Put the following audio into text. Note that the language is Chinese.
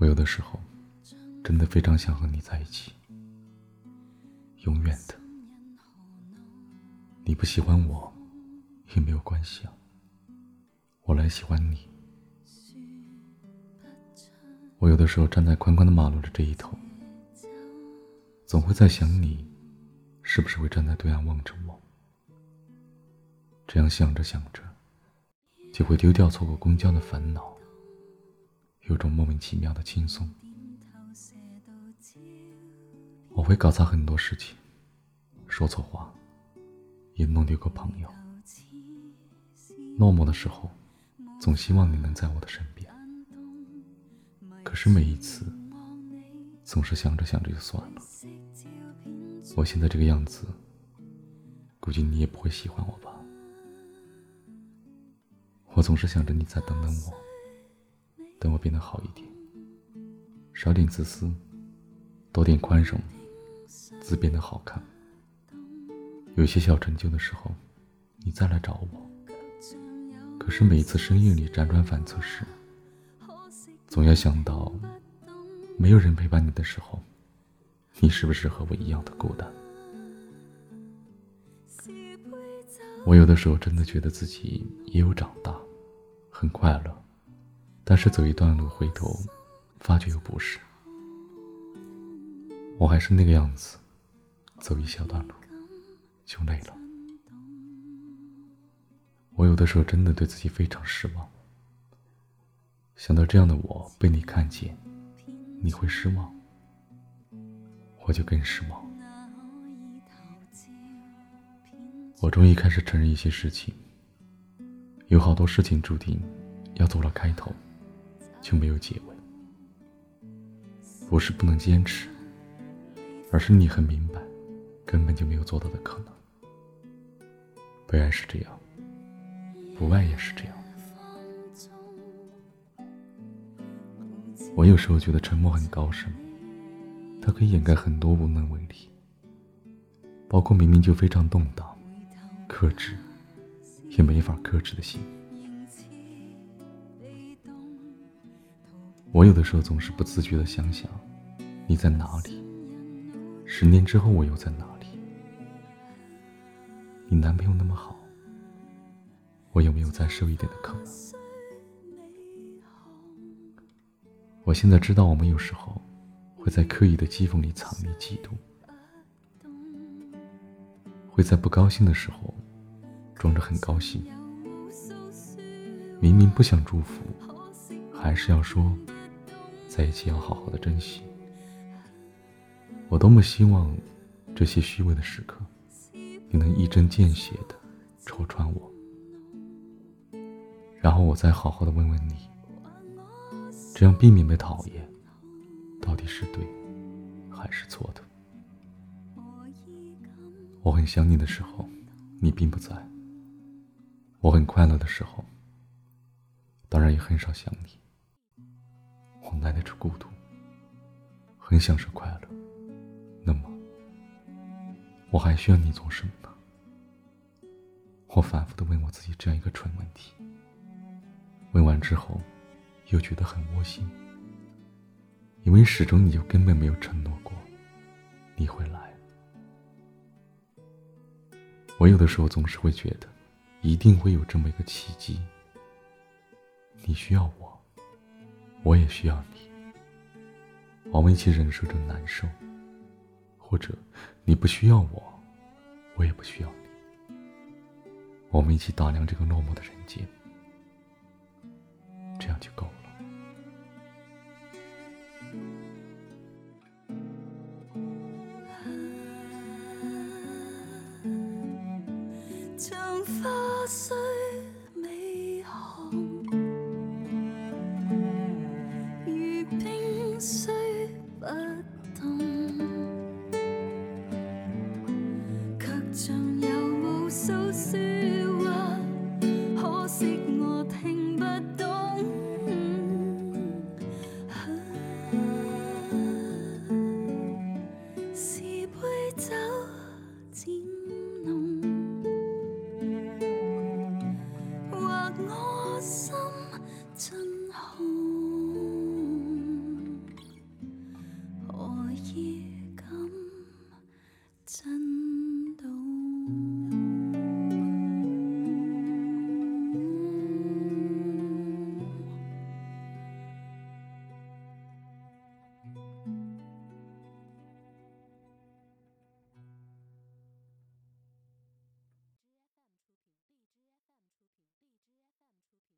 我有的时候真的非常想和你在一起，永远的。你不喜欢我也没有关系啊，我来喜欢你。我有的时候站在宽宽的马路的这一头，总会在想你，是不是会站在对岸望着我？这样想着想着，就会丢掉错过公交的烦恼，有种莫名其妙的轻松。我会搞砸很多事情，说错话，也弄丢个朋友。落寞的时候，总希望你能在我的身边。可是每一次，总是想着想着就算了。我现在这个样子，估计你也不会喜欢我吧？我总是想着你再等等我，等我变得好一点，少点自私，多点宽容，字变得好看。有些小成就的时候，你再来找我。可是每次深夜里辗转反侧时，总要想到，没有人陪伴你的时候，你是不是和我一样的孤单？我有的时候真的觉得自己也有长大，很快乐，但是走一段路回头，发觉又不是，我还是那个样子，走一小段路就累了。我有的时候真的对自己非常失望，想到这样的我被你看见，你会失望，我就更失望。我终于开始承认一些事情，有好多事情注定要做了开头，就没有结尾。不是不能坚持，而是你很明白，根本就没有做到的可能。被爱是这样，不爱也是这样。我有时候觉得沉默很高深，它可以掩盖很多无能为力，包括明明就非常动荡。克制，也没法克制的心。我有的时候总是不自觉的想想，你在哪里？十年之后我又在哪里？你男朋友那么好，我有没有再瘦一点的可能？我现在知道，我们有时候会在刻意的讥讽里藏匿嫉妒。会在不高兴的时候，装着很高兴。明明不想祝福，还是要说，在一起要好好的珍惜。我多么希望，这些虚伪的时刻，你能一针见血的戳穿我，然后我再好好的问问你，这样避免被讨厌，到底是对，还是错的？我很想你的时候，你并不在；我很快乐的时候，当然也很少想你。我耐得住孤独，很享受快乐。那么，我还需要你做什么呢？我反复的问我自己这样一个蠢问题。问完之后，又觉得很窝心，因为始终你就根本没有承诺过你会来。我有的时候总是会觉得，一定会有这么一个契机。你需要我，我也需要你。我们一起忍受着难受，或者你不需要我，我也不需要你。我们一起打量这个落寞的人间，这样就够了。花碎。我心